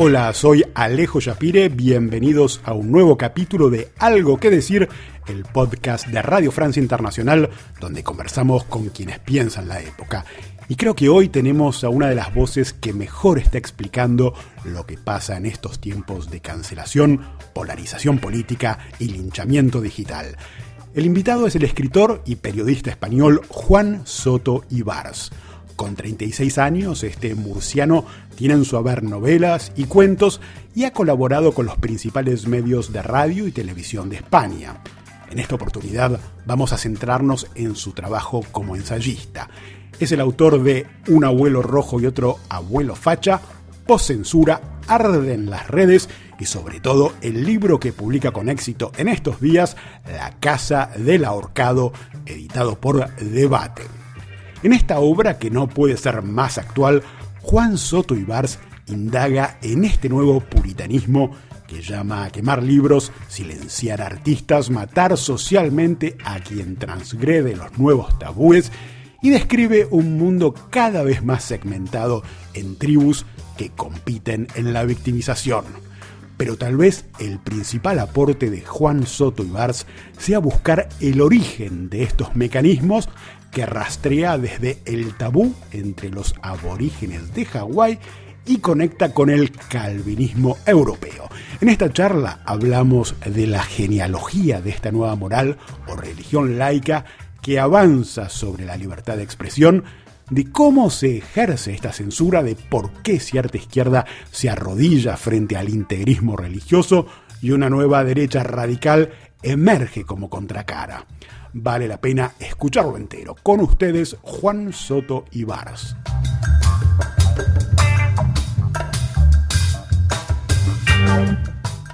Hola, soy Alejo Yapire, bienvenidos a un nuevo capítulo de Algo que decir, el podcast de Radio Francia Internacional, donde conversamos con quienes piensan la época. Y creo que hoy tenemos a una de las voces que mejor está explicando lo que pasa en estos tiempos de cancelación, polarización política y linchamiento digital. El invitado es el escritor y periodista español Juan Soto Ibars. Con 36 años, este murciano tiene en su haber novelas y cuentos y ha colaborado con los principales medios de radio y televisión de España. En esta oportunidad vamos a centrarnos en su trabajo como ensayista. Es el autor de Un abuelo rojo y otro abuelo facha, Post-censura, Arden las redes y sobre todo el libro que publica con éxito en estos días, La Casa del Ahorcado, editado por Debate. En esta obra, que no puede ser más actual, Juan Soto Ibars indaga en este nuevo puritanismo que llama a quemar libros, silenciar artistas, matar socialmente a quien transgrede los nuevos tabúes y describe un mundo cada vez más segmentado en tribus que compiten en la victimización. Pero tal vez el principal aporte de Juan Soto Ibars sea buscar el origen de estos mecanismos que rastrea desde el tabú entre los aborígenes de Hawái y conecta con el calvinismo europeo. En esta charla hablamos de la genealogía de esta nueva moral o religión laica que avanza sobre la libertad de expresión, de cómo se ejerce esta censura, de por qué cierta izquierda se arrodilla frente al integrismo religioso y una nueva derecha radical emerge como contracara vale la pena escucharlo entero. Con ustedes, Juan Soto Ibaras.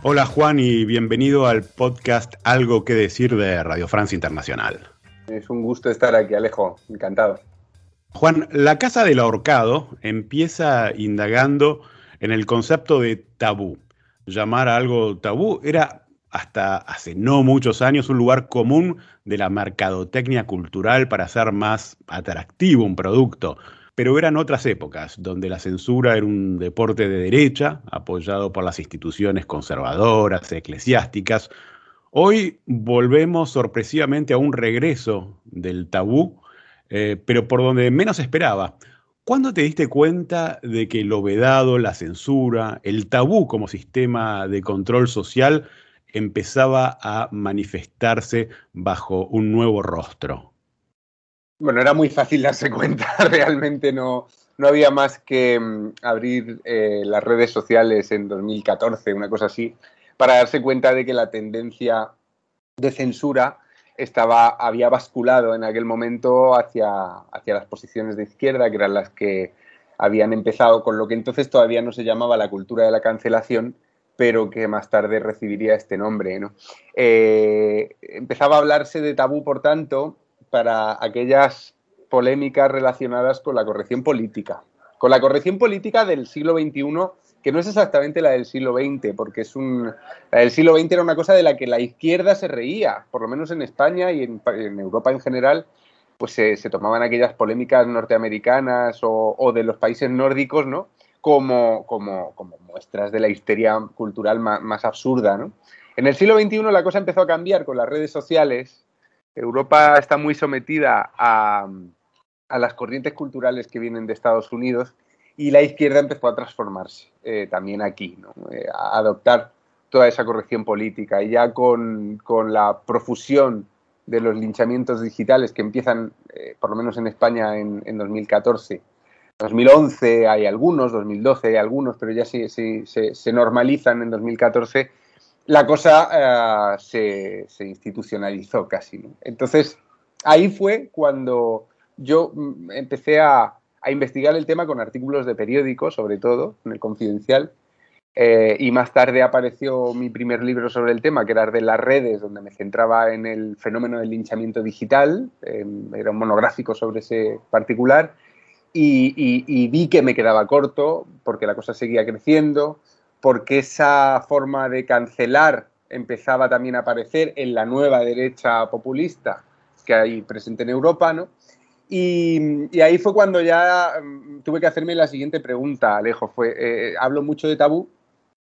Hola Juan y bienvenido al podcast Algo que decir de Radio Francia Internacional. Es un gusto estar aquí, Alejo, encantado. Juan, la Casa del Ahorcado empieza indagando en el concepto de tabú. Llamar a algo tabú era hasta hace no muchos años un lugar común de la mercadotecnia cultural para hacer más atractivo un producto. Pero eran otras épocas, donde la censura era un deporte de derecha, apoyado por las instituciones conservadoras, eclesiásticas. Hoy volvemos sorpresivamente a un regreso del tabú, eh, pero por donde menos esperaba. ¿Cuándo te diste cuenta de que lo vedado, la censura, el tabú como sistema de control social empezaba a manifestarse bajo un nuevo rostro? Bueno, era muy fácil darse cuenta, realmente no, no había más que mm, abrir eh, las redes sociales en 2014, una cosa así, para darse cuenta de que la tendencia de censura estaba, había basculado en aquel momento hacia, hacia las posiciones de izquierda, que eran las que habían empezado con lo que entonces todavía no se llamaba la cultura de la cancelación, pero que más tarde recibiría este nombre. ¿no? Eh, empezaba a hablarse de tabú, por tanto, para aquellas polémicas relacionadas con la corrección política. Con la corrección política del siglo XXI, que no es exactamente la del siglo XX, porque es un, la del siglo XX era una cosa de la que la izquierda se reía, por lo menos en España y en, Europa en general, pues se, tomaban aquellas polémicas norteamericanas o, de los países nórdicos, ¿no? como, como, muestras de la histeria cultural más, absurda. ¿no? En el siglo XXI la cosa empezó a cambiar con las redes sociales. Europa está muy sometida a, las corrientes culturales que vienen de Estados Unidos y la izquierda empezó a transformarse eh, también aquí, ¿no? Eh, a adoptar toda esa corrección política y ya con, la profusión de los linchamientos digitales que empiezan, eh, por lo menos en España, en, en 2014 2011 hay algunos, 2012 hay algunos, pero ya sí, se, normalizan en 2014, la cosa se, institucionalizó casi. Entonces, ahí fue cuando yo mm, empecé a, investigar el tema con artículos de periódicos, sobre todo, en el Confidencial, eh, y más tarde apareció mi primer libro sobre el tema, que era de las redes, donde me centraba en el fenómeno del linchamiento digital, era un monográfico sobre ese particular, y, vi que me quedaba corto porque la cosa seguía creciendo, porque esa forma de cancelar empezaba también a aparecer en la nueva derecha populista que hay presente en Europa, ¿no? Y, ahí fue cuando ya mm, tuve que hacerme la siguiente pregunta, Alejo. Fue, eh, hablo mucho de tabú,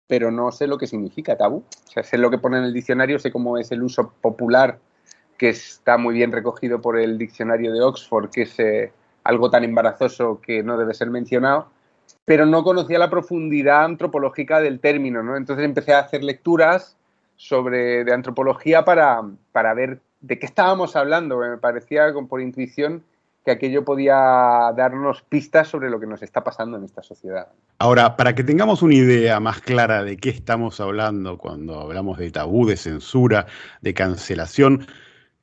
pero no sé lo que significa tabú. O sea, sé lo que pone en el diccionario, sé cómo es el uso popular, que está muy bien recogido por el diccionario de Oxford, que es eh, algo tan embarazoso que no debe ser mencionado, pero no conocía la profundidad antropológica del término, ¿no? Entonces empecé a hacer lecturas sobre de antropología para, para ver de qué estábamos hablando. Me parecía por intuición que aquello podía darnos pistas sobre lo que nos está pasando en esta sociedad. Ahora, para que tengamos una idea más clara de qué estamos hablando cuando hablamos de tabú, de censura, de cancelación,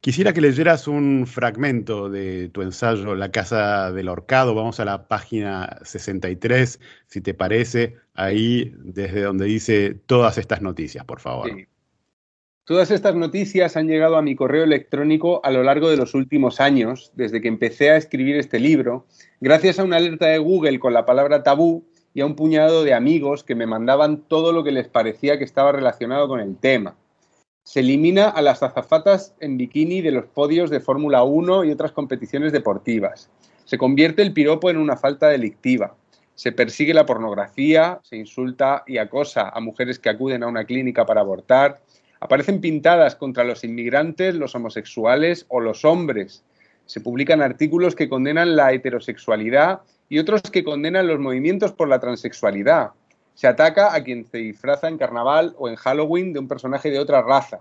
quisiera que leyeras un fragmento de tu ensayo La Casa del Horcado. Vamos a la página 63, si te parece, ahí desde donde dice todas estas noticias, por favor. Sí. Todas estas noticias han llegado a mi correo electrónico a lo largo de los últimos años, desde que empecé a escribir este libro, gracias a una alerta de Google con la palabra tabú y a un puñado de amigos que me mandaban todo lo que les parecía que estaba relacionado con el tema. Se elimina a las azafatas en bikini de los podios de Fórmula 1 y otras competiciones deportivas. Se convierte el piropo en una falta delictiva. Se persigue la pornografía, se insulta y acosa a mujeres que acuden a una clínica para abortar, Aparecen pintadas contra los inmigrantes, los homosexuales o los hombres. Se publican artículos que condenan la heterosexualidad y otros que condenan los movimientos por la transexualidad. Se ataca a quien se disfraza en carnaval o en Halloween de un personaje de otra raza.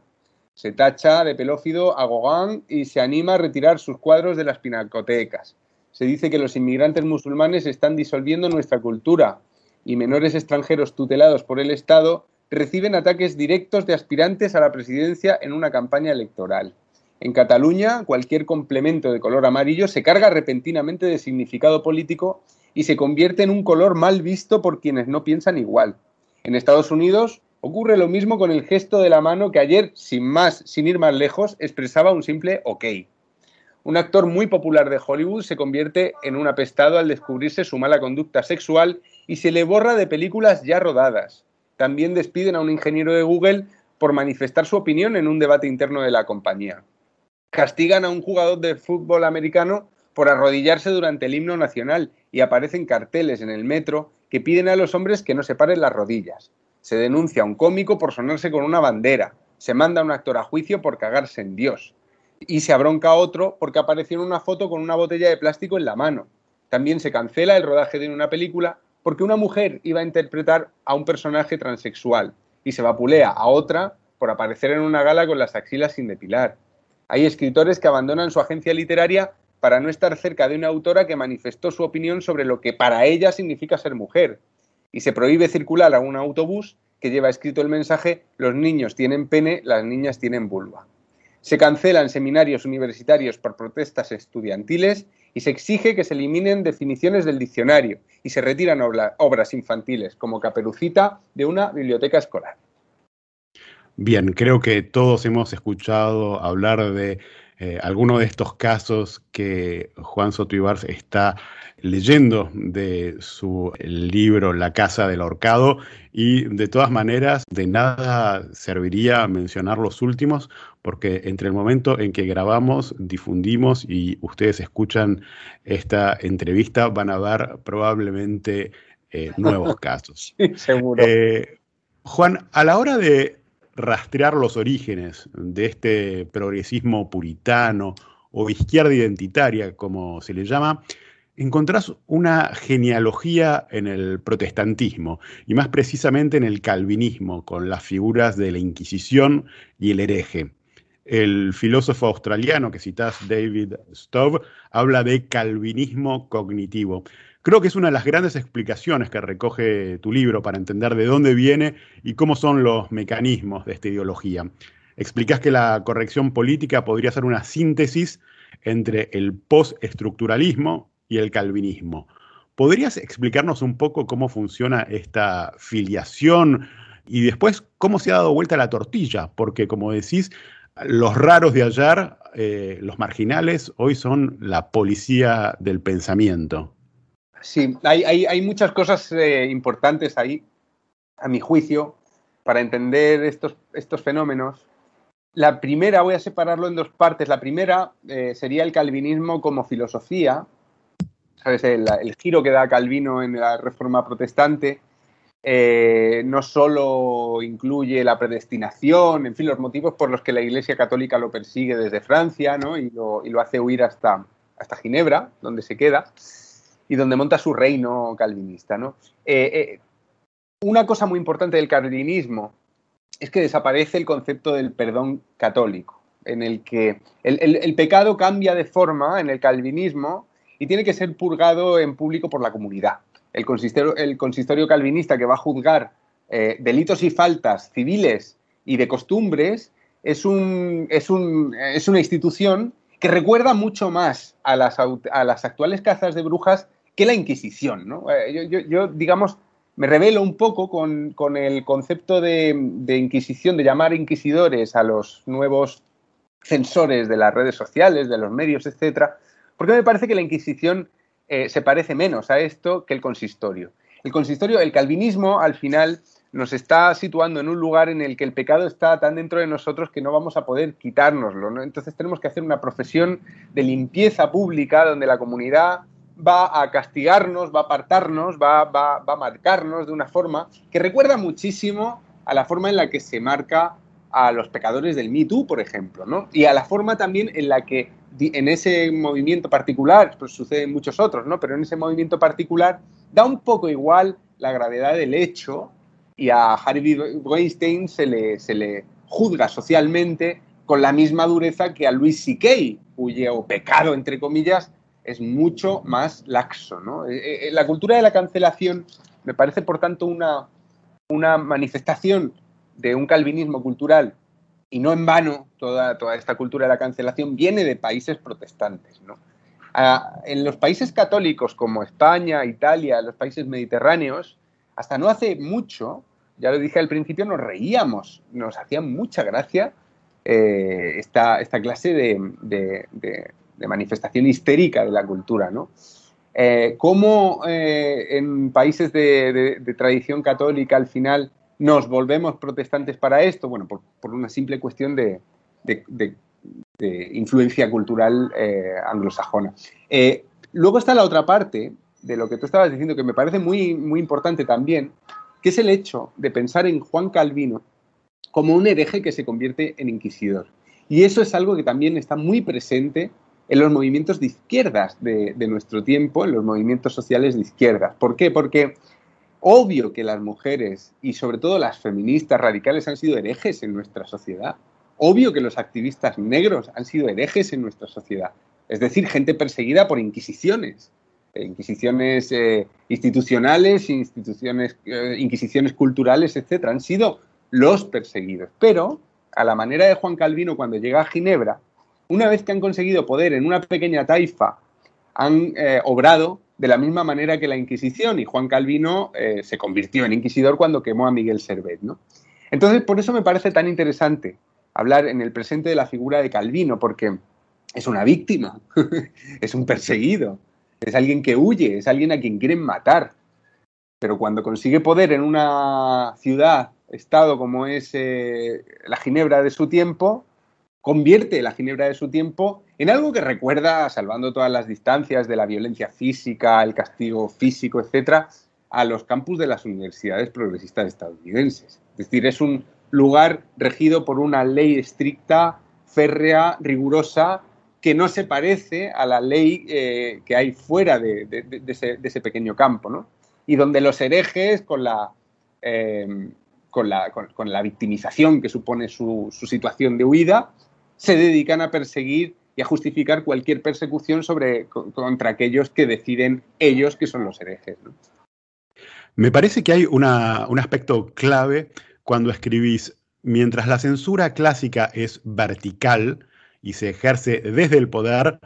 Se tacha de pelófido a Gauguin y se anima a retirar sus cuadros de las pinacotecas. Se dice que los inmigrantes musulmanes están disolviendo nuestra cultura y menores extranjeros tutelados por el Estado reciben ataques directos de aspirantes a la presidencia en una campaña electoral. En Cataluña, cualquier complemento de color amarillo se carga repentinamente de significado político y se convierte en un color mal visto por quienes no piensan igual. En Estados Unidos ocurre lo mismo con el gesto de la mano que ayer, sin más, sin ir más lejos, expresaba un simple ok. Un actor muy popular de Hollywood se convierte en un apestado al descubrirse su mala conducta sexual y se le borra de películas ya rodadas también despiden a un ingeniero de Google por manifestar su opinión en un debate interno de la compañía. Castigan a un jugador de fútbol americano por arrodillarse durante el himno nacional y aparecen carteles en el metro que piden a los hombres que no se paren las rodillas. Se denuncia a un cómico por sonarse con una bandera. Se manda a un actor a juicio por cagarse en Dios. Y se abronca a otro porque apareció en una foto con una botella de plástico en la mano. También se cancela el rodaje de una película porque una mujer iba a interpretar a un personaje transexual y se vapulea a otra por aparecer en una gala con las axilas sin depilar. Hay escritores que abandonan su agencia literaria para no estar cerca de una autora que manifestó su opinión sobre lo que para ella significa ser mujer. Y se prohíbe circular a un autobús que lleva escrito el mensaje los niños tienen pene, las niñas tienen vulva. Se cancelan seminarios universitarios por protestas estudiantiles y se exige que se eliminen definiciones del diccionario y se retiran obras infantiles como Caperucita de una biblioteca escolar. Bien, creo que todos hemos escuchado hablar de eh, algunos de estos casos que Juan Soto está leyendo de su libro La Casa del Horcado y de todas maneras de nada serviría mencionar los últimos porque entre el momento en que grabamos, difundimos y ustedes escuchan esta entrevista van a ver probablemente eh, nuevos casos. seguro. Eh, Juan, a la hora de rastrear los orígenes de este progresismo puritano o izquierda identitaria, como se le llama, encontrás una genealogía en el protestantismo y más precisamente en el calvinismo, con las figuras de la Inquisición y el hereje. El filósofo australiano que citás, David Stove, habla de calvinismo cognitivo. Creo que es una de las grandes explicaciones que recoge tu libro para entender de dónde viene y cómo son los mecanismos de esta ideología. Explicás que la corrección política podría ser una síntesis entre el postestructuralismo y el calvinismo. ¿Podrías explicarnos un poco cómo funciona esta filiación y después cómo se ha dado vuelta la tortilla? Porque como decís, los raros de ayer, eh, los marginales, hoy son la policía del pensamiento. Sí, hay, muchas cosas eh, importantes ahí, a mi juicio, para entender estos, estos fenómenos. la primera, voy a separarlo en dos partes. La primera eh, sería el calvinismo como filosofía, ¿sabes? El, giro que da Calvino en la reforma protestante. Eh, no solo incluye la predestinación, en fin, los motivos por los que la Iglesia Católica lo persigue desde Francia ¿no? y, lo, hace huir hasta, Ginebra, donde se queda, y donde monta su reino calvinista. ¿no? Eh, una cosa muy importante del calvinismo es que desaparece el concepto del perdón católico, en el que el, pecado cambia de forma en el calvinismo y tiene que ser purgado en público por la comunidad. El consistorio, el consistorio calvinista que va a juzgar eh, delitos y faltas civiles y de costumbres es, un, es, es una institución que recuerda mucho más a las, a las, actuales cazas de brujas que la Inquisición. ¿no? Eh, yo, digamos, me revelo un poco con, el concepto de, inquisición, de llamar inquisidores a los nuevos censores de las redes sociales, de los medios, etcétera, porque me parece que la Inquisición eh, se parece menos a esto que el consistorio. El consistorio, el calvinismo, al final nos está situando en un lugar en el que el pecado está tan dentro de nosotros que no vamos a poder quitárnoslo. Entonces tenemos que hacer una profesión de limpieza pública donde la comunidad va a castigarnos, va a apartarnos, va, a marcarnos de una forma que recuerda muchísimo a la forma en la que se marca a los pecadores del Me Too, por ejemplo. Y a la forma también en la que en ese movimiento particular, pues sucede en muchos otros, ¿no? Pero en ese movimiento particular da un poco igual la gravedad del hecho y a Harvey Weinstein se le, se le juzga socialmente con la misma dureza que a Louis C.K., cuyo pecado, entre comillas, es mucho más laxo. ¿no? Eh, eh, la cultura de la cancelación me parece, por tanto, una, una manifestación de un calvinismo cultural y no en vano toda, toda esta cultura de la cancelación viene de países protestantes. ¿no? En los países católicos como España, Italia, los países mediterráneos, hasta no hace mucho, ya lo dije al principio, nos reíamos, nos hacía mucha gracia eh, esta, esta, clase de, de manifestación histérica de la cultura, ¿no? Eh, ¿Cómo eh, en países de, tradición católica al final nos volvemos protestantes para esto? Bueno, por, una simple cuestión de, influencia cultural eh, anglosajona. luego está la otra parte de lo que tú estabas diciendo que me parece muy, muy importante también, que es el hecho de pensar en Juan Calvino como un hereje que se convierte en inquisidor. Y eso es algo que también está muy presente en los movimientos de izquierdas de, nuestro tiempo, en los movimientos sociales de izquierdas. ¿Por qué? Porque obvio que las mujeres y sobre todo las feministas radicales han sido herejes en nuestra sociedad. Obvio que los activistas negros han sido herejes en nuestra sociedad. Es decir, gente perseguida por inquisiciones. Eh, inquisiciones eh, institucionales, instituciones, eh, inquisiciones culturales, etc. Han sido los perseguidos. Pero, a la manera de Juan Calvino, cuando llega a Ginebra, una vez que han conseguido poder en una pequeña taifa, han obrado de la misma manera que la Inquisición y Juan Calvino eh, se convirtió en inquisidor cuando quemó a Miguel Servet. ¿no? Entonces, por eso me parece tan interesante hablar en el presente de la figura de Calvino, porque es una víctima, es un perseguido, es alguien que huye, es alguien a quien quieren matar. Pero cuando consigue poder en una ciudad, estado como es eh, la Ginebra de su tiempo, convierte la Ginebra de su tiempo en algo que recuerda, salvando todas las distancias de la violencia física, el castigo físico, etcétera, a los campus de las universidades progresistas estadounidenses. Es decir, es un lugar regido por una ley estricta, férrea, rigurosa, que no se parece a la ley eh, que hay fuera de, ese, pequeño campo, ¿no? Y donde los herejes, con la, eh, con la, victimización que supone su situación de huida, se dedican a perseguir y a justificar cualquier persecución sobre, contra aquellos que deciden ellos que son los herejes. Me parece que hay un aspecto clave cuando escribís, mientras la censura clásica es vertical y se ejerce desde el poder,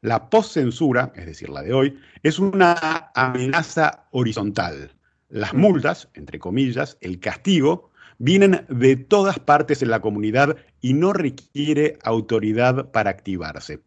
la postcensura, es decir, la de hoy, es una amenaza horizontal. Las multas, entre comillas, el castigo, vienen de todas partes en la comunidad y no requiere autoridad para activarse.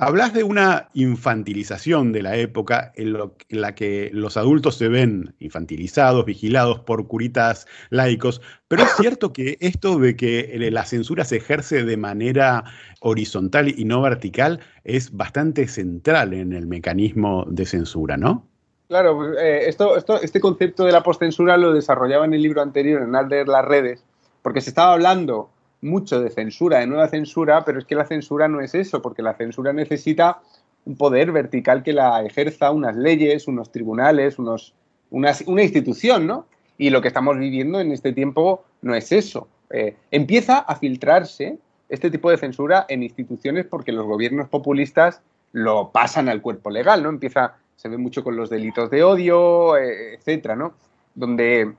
Hablas de una infantilización de la época en, la que los adultos se ven infantilizados, vigilados por curitas laicos, pero es cierto que esto de que la censura se ejerce de manera horizontal y no vertical es bastante central en el mecanismo de censura, ¿no? Claro, eh, esto, este concepto de la postcensura lo desarrollaba en el libro anterior, en Alder las redes, porque se estaba hablando mucho de censura, de nueva censura, pero es que la censura no es eso, porque la censura necesita un poder vertical que la ejerza, unas leyes, unos tribunales, unos, una, institución, ¿no? Y lo que estamos viviendo en este tiempo no es eso. Eh, empieza a filtrarse este tipo de censura en instituciones porque los gobiernos populistas lo pasan al cuerpo legal, ¿no? Empieza, se ve mucho con los delitos de odio, eh, etcétera, ¿no? Donde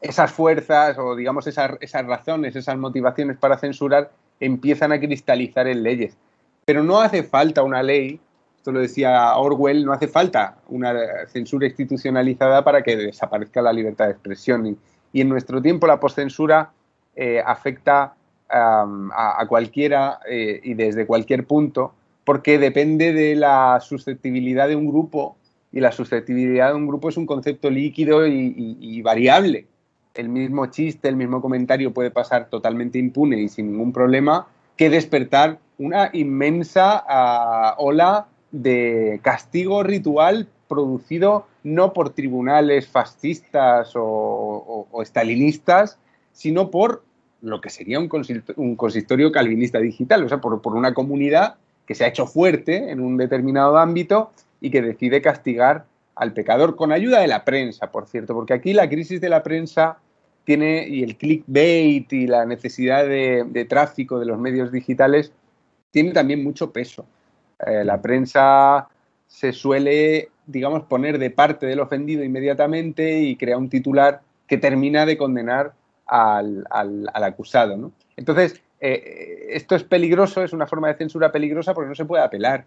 esas fuerzas o digamos esas, esas razones, esas motivaciones para censurar empiezan a cristalizar en leyes. Pero no hace falta una ley, esto lo decía Orwell, no hace falta una censura institucionalizada para que desaparezca la libertad de expresión. Y, en nuestro tiempo la postcensura eh, afecta a, cualquiera eh, y desde cualquier punto, porque depende de la susceptibilidad de un grupo y la susceptibilidad de un grupo es un concepto líquido y variable. El mismo chiste, el mismo comentario puede pasar totalmente impune y sin ningún problema que despertar una inmensa ah, ola de castigo ritual producido no por tribunales fascistas o, o, estalinistas, sino por lo que sería un, consistorio calvinista digital, o sea, por, por una comunidad que se ha hecho fuerte en un determinado ámbito y que decide castigar al pecador con ayuda de la prensa, por cierto, porque aquí la crisis de la prensa tiene y el clickbait y la necesidad de, tráfico de los medios digitales tiene también mucho peso. Eh, la prensa se suele, digamos, poner de parte del ofendido inmediatamente y crea un titular que termina de condenar al, acusado. Entonces, eh, esto es peligroso, es una forma de censura peligrosa porque no se puede apelar.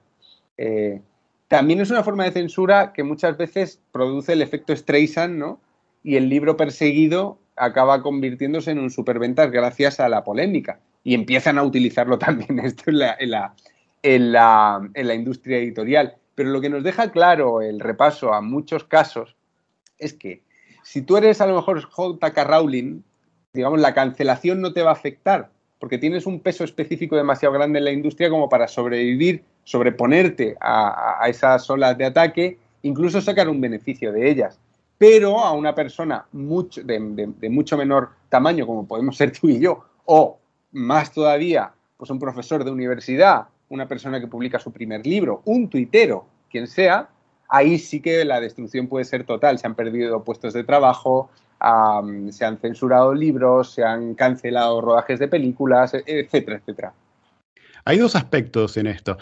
Eh, también es una forma de censura que muchas veces produce el efecto Streisand, ¿no? Y el libro perseguido acaba convirtiéndose en un superventas gracias a la polémica. Y empiezan a utilizarlo también esto en la, en la, en la, industria editorial. Pero lo que nos deja claro el repaso a muchos casos es que si tú eres a lo mejor J.K. Rowling, digamos, la cancelación no te va a afectar, porque tienes un peso específico demasiado grande en la industria como para sobrevivir, sobreponerte a, esas olas de ataque, incluso sacar un beneficio de ellas pero a una persona mucho, de, mucho menor tamaño, como podemos ser tú y yo, o más todavía, pues un profesor de universidad, una persona que publica su primer libro, un tuitero, quien sea, ahí sí que la destrucción puede ser total. Se han perdido puestos de trabajo, se han censurado libros, se han cancelado rodajes de películas, etcétera, etcétera. Hay dos aspectos en esto.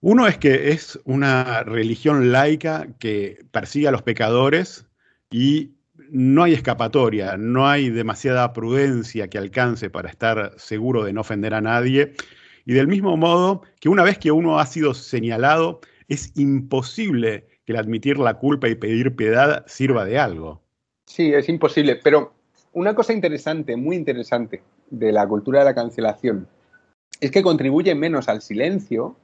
Uno es que es una religión laica que persigue a los pecadores y no hay escapatoria, no hay demasiada prudencia que alcance para estar seguro de no ofender a nadie. Y del mismo modo que una vez que uno ha sido señalado, es imposible que el admitir la culpa y pedir piedad sirva de algo. Sí, es imposible. Pero una cosa interesante, muy interesante, de la cultura de la cancelación, es que contribuye menos al silencio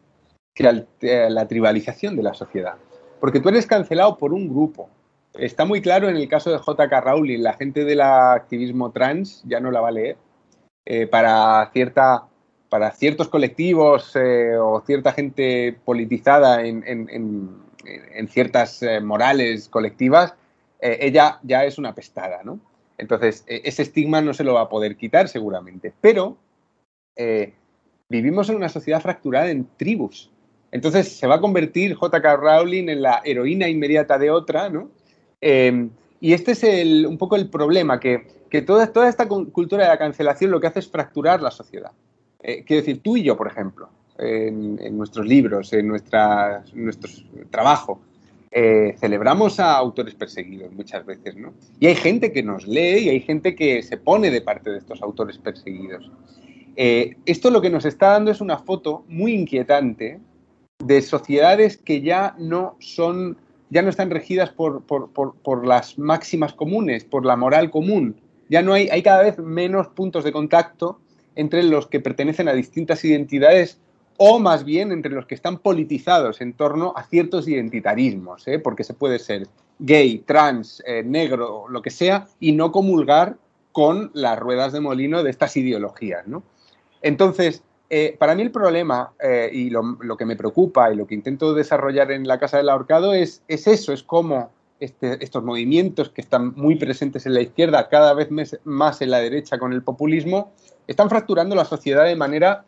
que a la tribalización de la sociedad. Porque tú eres cancelado por un grupo, Está muy claro en el caso de J.K. Rowling, la gente del activismo trans ya no la va a leer. Eh, para, cierta, para ciertos colectivos eh, o cierta gente politizada en, ciertas eh, morales colectivas, ella ya es una pestada, ¿no? Entonces, ese estigma no se lo va a poder quitar seguramente. Pero vivimos en una sociedad fracturada en tribus. Entonces se va a convertir J.K. Rowling en la heroína inmediata de otra, ¿no? Em, y este es un poco el problema, que, toda, toda, esta cultura de la cancelación lo que hace es fracturar la sociedad. Eh, quiero decir, tú y yo, por ejemplo, en, nuestros libros, en nuestra, nuestro trabajo, eh, celebramos a autores perseguidos muchas veces, ¿no? Y hay gente que nos lee y hay gente que se pone de parte de estos autores perseguidos. Eh, esto lo que nos está dando es una foto muy inquietante de sociedades que ya no son ya no están regidas por, las máximas comunes, por la moral común. Ya no hay, hay cada vez menos puntos de contacto entre los que pertenecen a distintas identidades o más bien entre los que están politizados en torno a ciertos identitarismos, ¿eh? porque se puede ser gay, trans, eh, negro, lo que sea, y no comulgar con las ruedas de molino de estas ideologías. Entonces, eh, para mí el problema y lo, que me preocupa y lo que intento desarrollar en la Casa del Ahorcado es, es eso, es cómo este, estos movimientos que están muy presentes en la izquierda, cada vez más en la derecha con el populismo, están fracturando la sociedad de manera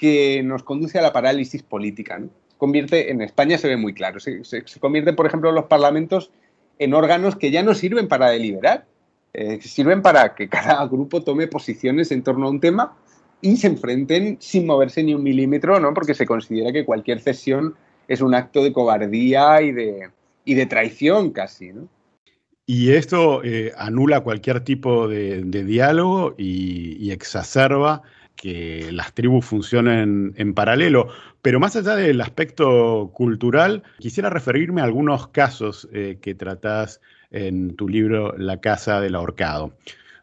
que nos conduce a la parálisis política. Convierte, en España se ve muy claro, se, convierten, por ejemplo, los parlamentos en órganos que ya no sirven para deliberar, eh, sirven para que cada grupo tome posiciones en torno a un tema y se enfrenten sin moverse ni un milímetro, ¿no? porque se considera que cualquier cesión es un acto de cobardía y de, y de traición casi. ¿no? Y esto eh, anula cualquier tipo de, diálogo y, exacerba que las tribus funcionen en paralelo. Pero más allá del aspecto cultural, quisiera referirme a algunos casos eh, que tratás en tu libro La Casa del Ahorcado.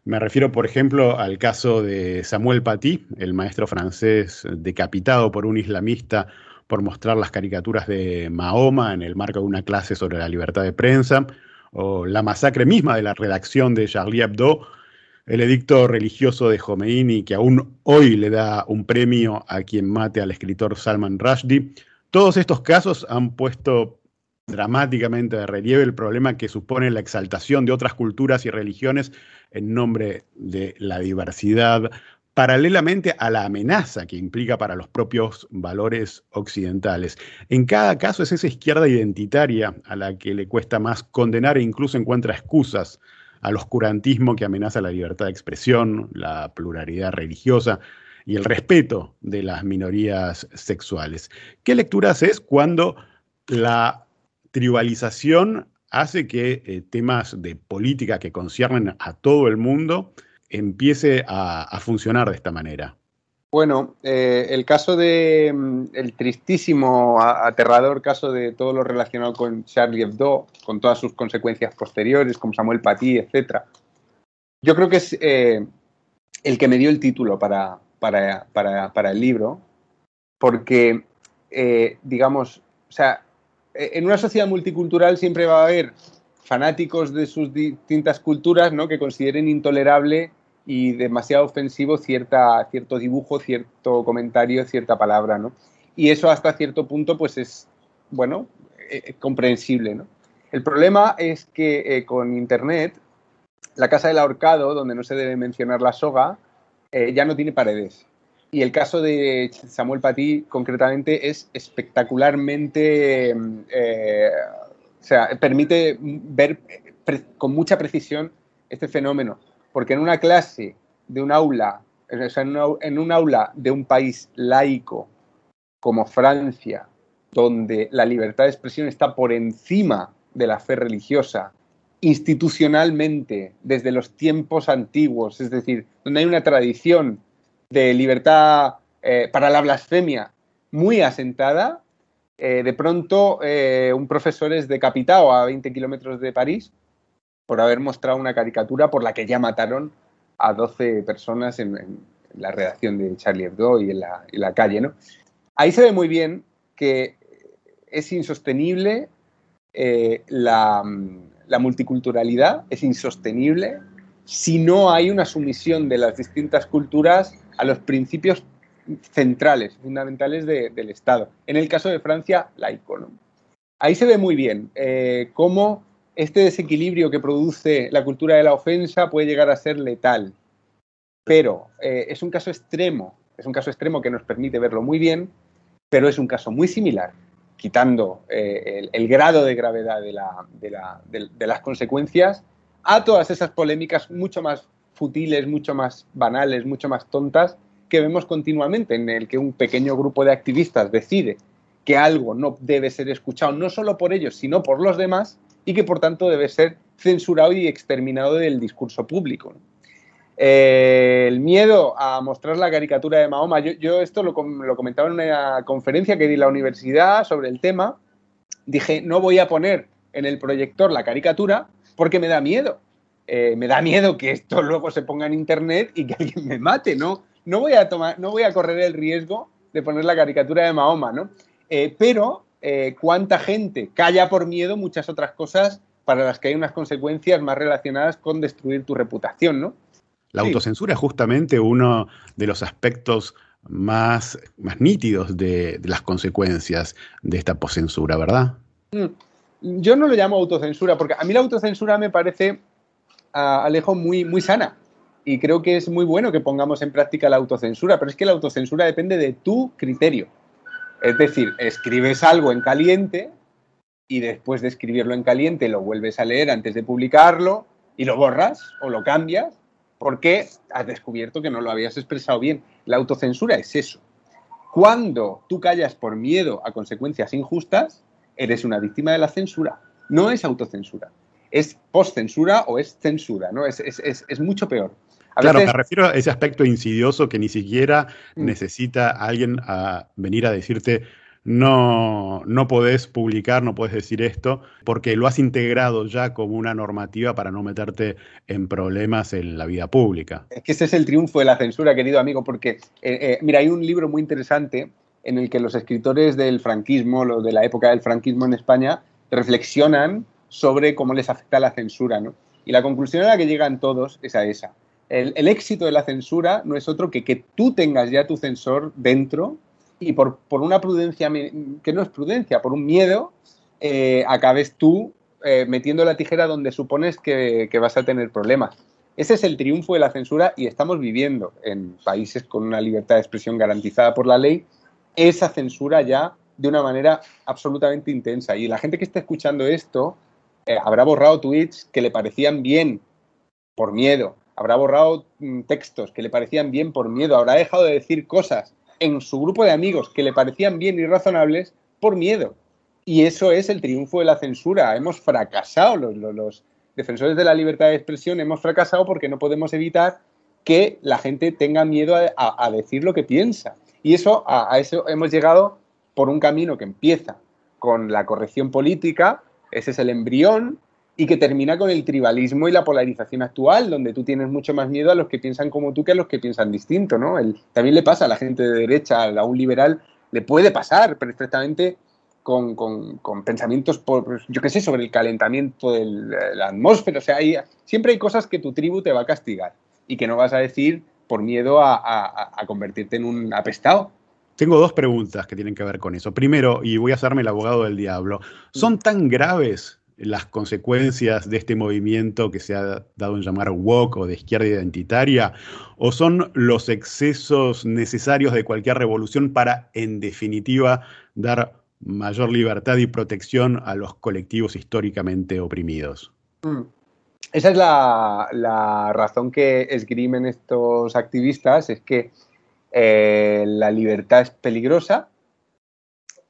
Me refiero, por ejemplo, al caso de Samuel Paty, el maestro francés decapitado por un islamista por mostrar las caricaturas de Mahoma en el marco de una clase sobre la libertad de prensa, o la masacre misma de la redacción de Charlie Hebdo, el edicto religioso de Khomeini, que aún hoy le da un premio a quien mate al escritor Salman Rushdie. Todos estos casos han puesto dramáticamente de relieve el problema que supone la exaltación de otras culturas y religiones en nombre de la diversidad, paralelamente a la amenaza que implica para los propios valores occidentales. En cada caso es esa izquierda identitaria a la que le cuesta más condenar e incluso encuentra excusas al oscurantismo que amenaza la libertad de expresión, la pluralidad religiosa y el respeto de las minorías sexuales. ¿Qué lectura haces cuando la tribalización hace que eh, temas de política que conciernen a todo el mundo empiece a, funcionar de esta manera? Bueno, eh, el caso de mm, el tristísimo, aterrador caso de todo lo relacionado con Charlie Hebdo, con todas sus consecuencias posteriores, como Samuel Paty, etcétera. Yo creo que es eh, el que me dio el título para, para, el libro, porque, eh, digamos, o sea, en una sociedad multicultural siempre va a haber fanáticos de sus distintas culturas, ¿no? Que consideren intolerable y demasiado ofensivo cierta, cierto dibujo, cierto comentario, cierta palabra, ¿no? Y eso hasta cierto punto, pues es, bueno, eh, comprensible, ¿no? El problema es que eh, con Internet, la casa del ahorcado, donde no se debe mencionar la soga, eh, ya no tiene paredes. Y el caso de Samuel Paty, concretamente, es espectacularmente, o sea, permite ver con mucha precisión este fenómeno porque en una clase de un aula, en, un aula de un país laico como Francia, donde la libertad de expresión está por encima de la fe religiosa, institucionalmente, desde los tiempos antiguos, es decir, donde hay una tradición de libertad eh, para la blasfemia muy asentada, eh, de pronto eh, un profesor es decapitado a 20 kilómetros de París por haber mostrado una caricatura por la que ya mataron a 12 personas en, la redacción de Charlie Hebdo y en la, calle. ¿no? Ahí se ve muy bien que es insostenible eh, la, multiculturalidad, es insostenible si no hay una sumisión de las distintas culturas a los principios centrales, fundamentales del Estado. En el caso de Francia, laico. Ahí se ve muy bien eh, cómo este desequilibrio que produce la cultura de la ofensa puede llegar a ser letal. Pero eh, es un caso extremo, es un caso extremo que nos permite verlo muy bien, pero es un caso muy similar, quitando eh, el, grado de gravedad de, las consecuencias, a todas esas polémicas mucho más futiles, mucho más banales, mucho más tontas que vemos continuamente, en el que un pequeño grupo de activistas decide que algo no debe ser escuchado no solo por ellos, sino por los demás, y que por tanto debe ser censurado y exterminado del discurso público. Eh, el miedo a mostrar la caricatura de Mahoma, yo, esto lo, comentaba en una conferencia que di en la universidad sobre el tema, dije, no voy a poner en el proyector la caricatura porque me da miedo. Eh, me da miedo que esto luego se ponga en internet y que alguien me mate, ¿no? No voy a tomar, no voy a correr el riesgo de poner la caricatura de Mahoma, ¿no? Eh, pero, eh, ¿cuánta gente calla por miedo muchas otras cosas para las que hay unas consecuencias más relacionadas con destruir tu reputación, ¿no? La autocensura es justamente uno de los aspectos más, más nítidos de, las consecuencias de esta poscensura, ¿verdad? Mm. Yo no lo llamo autocensura, porque a mí la autocensura me parece, Alejo, muy, muy sana. Y creo que es muy bueno que pongamos en práctica la autocensura, pero es que la autocensura depende de tu criterio. Es decir, escribes algo en caliente y después de escribirlo en caliente lo vuelves a leer antes de publicarlo y lo borras o lo cambias porque has descubierto que no lo habías expresado bien. La autocensura es eso. Cuando tú callas por miedo a consecuencias injustas, eres una víctima de la censura. No es autocensura. Es postcensura o es censura, ¿no? Es, es mucho peor. Claro, me refiero a ese aspecto insidioso que ni siquiera mm. necesita alguien a venir a decirte no, no podés publicar, no podés decir esto, porque lo has integrado ya como una normativa para no meterte en problemas en la vida pública. Es que ese es el triunfo de la censura, querido amigo, porque, eh, eh, mira, hay un libro muy interesante en el que los escritores del franquismo, los de la época del franquismo en España, reflexionan sobre cómo les afecta la censura, ¿no? Y la conclusión a la que llegan todos es a esa. El, éxito de la censura no es otro que que tú tengas ya tu censor dentro y por, una prudencia que no es prudencia, por un miedo, eh, acabes tú eh, metiendo la tijera donde supones que, vas a tener problemas. Ese es el triunfo de la censura y estamos viviendo en países con una libertad de expresión garantizada por la ley esa censura ya de una manera absolutamente intensa. Y la gente que está escuchando esto eh, habrá borrado tweets que le parecían bien por miedo, habrá borrado mm, textos que le parecían bien por miedo, habrá dejado de decir cosas en su grupo de amigos que le parecían bien y razonables por miedo. Y eso es el triunfo de la censura. Hemos fracasado, los, defensores de la libertad de expresión hemos fracasado porque no podemos evitar que la gente tenga miedo a, decir lo que piensa. Y eso, a, eso hemos llegado por un camino que empieza con la corrección política, ese es el embrión, y que termina con el tribalismo y la polarización actual, donde tú tienes mucho más miedo a los que piensan como tú que a los que piensan distinto, ¿no? El, también le pasa a la gente de derecha, a un liberal, le puede pasar perfectamente con, pensamientos, por, yo qué sé, sobre el calentamiento de la atmósfera, o sea, siempre hay cosas que tu tribu te va a castigar y que no vas a decir por miedo a, a convertirte en un apestado. Tengo dos preguntas que tienen que ver con eso. Primero, y voy a hacerme el abogado del diablo, ¿son tan graves las consecuencias de este movimiento que se ha dado en llamar woke o de izquierda identitaria, o son los excesos necesarios de cualquier revolución para, en definitiva, dar mayor libertad y protección a los colectivos históricamente oprimidos. Mm. Esa es la, razón que esgrimen estos activistas, es que eh, la libertad es peligrosa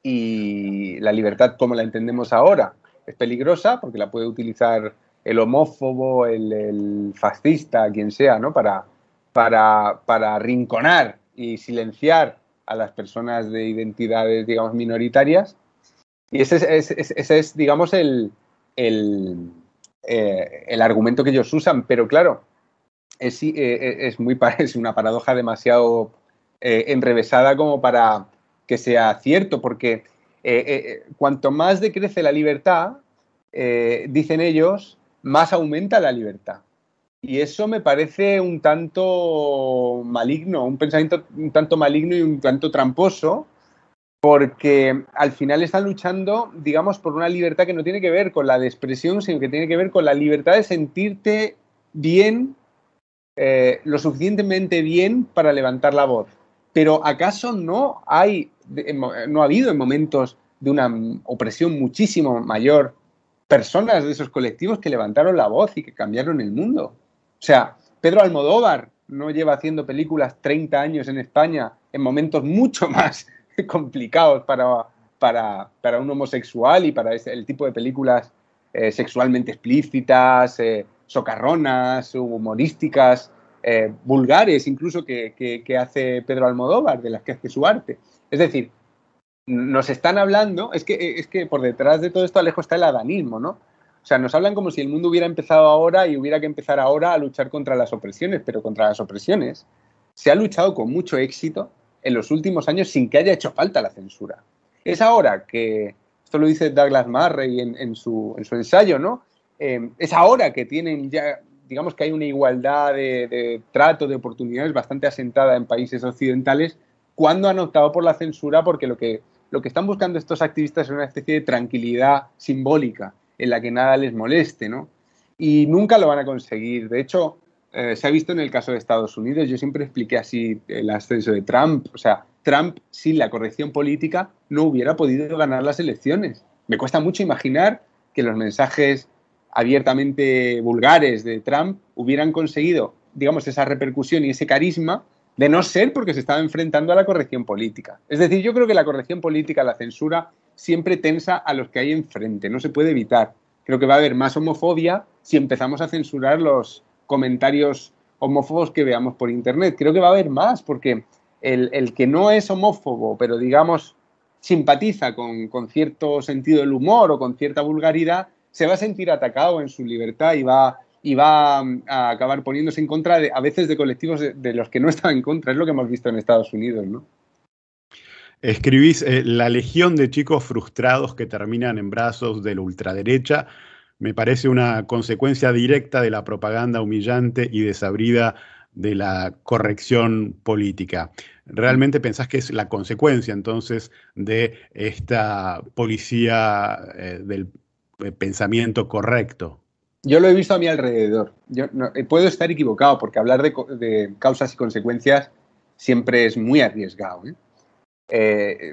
y la libertad como la entendemos ahora, es peligrosa porque la puede utilizar el homófobo, el, fascista, quien sea, ¿no? Para, para, para rinconar y silenciar a las personas de identidades, digamos, minoritarias. Y ese es, ese es digamos, el, el, eh, el, argumento que ellos usan. Pero claro, es, eh, es muy es una paradoja demasiado eh, enrevesada como para que sea cierto, porque eh, eh, cuanto más decrece la libertad, eh, dicen ellos, más aumenta la libertad. Y eso me parece un tanto maligno, un pensamiento un tanto maligno y un tanto tramposo, porque al final están luchando, digamos, por una libertad que no tiene que ver con la de expresión, sino que tiene que ver con la libertad de sentirte bien, lo suficientemente bien para levantar la voz. Pero ¿acaso no hay no ha habido en momentos de una opresión muchísimo mayor personas de esos colectivos que levantaron la voz y que cambiaron el mundo. O sea, Pedro Almodóvar no lleva haciendo películas 30 años en España en momentos mucho más complicados para, para, un homosexual y para ese, el tipo de películas eh, sexualmente explícitas, eh, socarronas, humorísticas, eh, vulgares incluso que, que, hace Pedro Almodóvar, de las que hace su arte. Es decir, nos están hablando, es que, es que por detrás de todo esto Alejo está el adanismo, ¿no? O sea, nos hablan como si el mundo hubiera empezado ahora y hubiera que empezar ahora a luchar contra las opresiones, pero contra las opresiones se ha luchado con mucho éxito en los últimos años sin que haya hecho falta la censura. Es ahora que, esto lo dice Douglas Murray en, su, ensayo, ¿no? Eh, es ahora que tienen ya, digamos que hay una igualdad de, trato, de oportunidades bastante asentada en países occidentales, cuando han optado por la censura, porque lo que, lo que están buscando estos activistas es una especie de tranquilidad simbólica en la que nada les moleste, ¿no? Y nunca lo van a conseguir. De hecho, eh, se ha visto en el caso de Estados Unidos, yo siempre expliqué así el ascenso de Trump, o sea, Trump sin la corrección política no hubiera podido ganar las elecciones. Me cuesta mucho imaginar que los mensajes abiertamente vulgares de Trump hubieran conseguido, digamos, esa repercusión y ese carisma de no ser porque se estaba enfrentando a la corrección política. Es decir, yo creo que la corrección política, la censura, siempre tensa a los que hay enfrente, no se puede evitar. Creo que va a haber más homofobia si empezamos a censurar los, comentarios homófobos que veamos por Internet. Creo que va a haber más, porque el, que no es homófobo, pero digamos simpatiza con, cierto sentido del humor o con cierta vulgaridad, se va a sentir atacado en su libertad y va, y va a acabar poniéndose en contra a veces de colectivos de, los que no están en contra. Es lo que hemos visto en Estados Unidos, ¿no? Escribís eh, la legión de chicos frustrados que terminan en brazos de la ultraderecha me parece una consecuencia directa de la propaganda humillante y desabrida de la corrección política. ¿Realmente pensás que es la consecuencia entonces de esta policía eh, del eh, pensamiento correcto? Yo lo he visto a mi alrededor. Yo eh, puedo estar equivocado porque hablar de, causas y consecuencias siempre es muy arriesgado.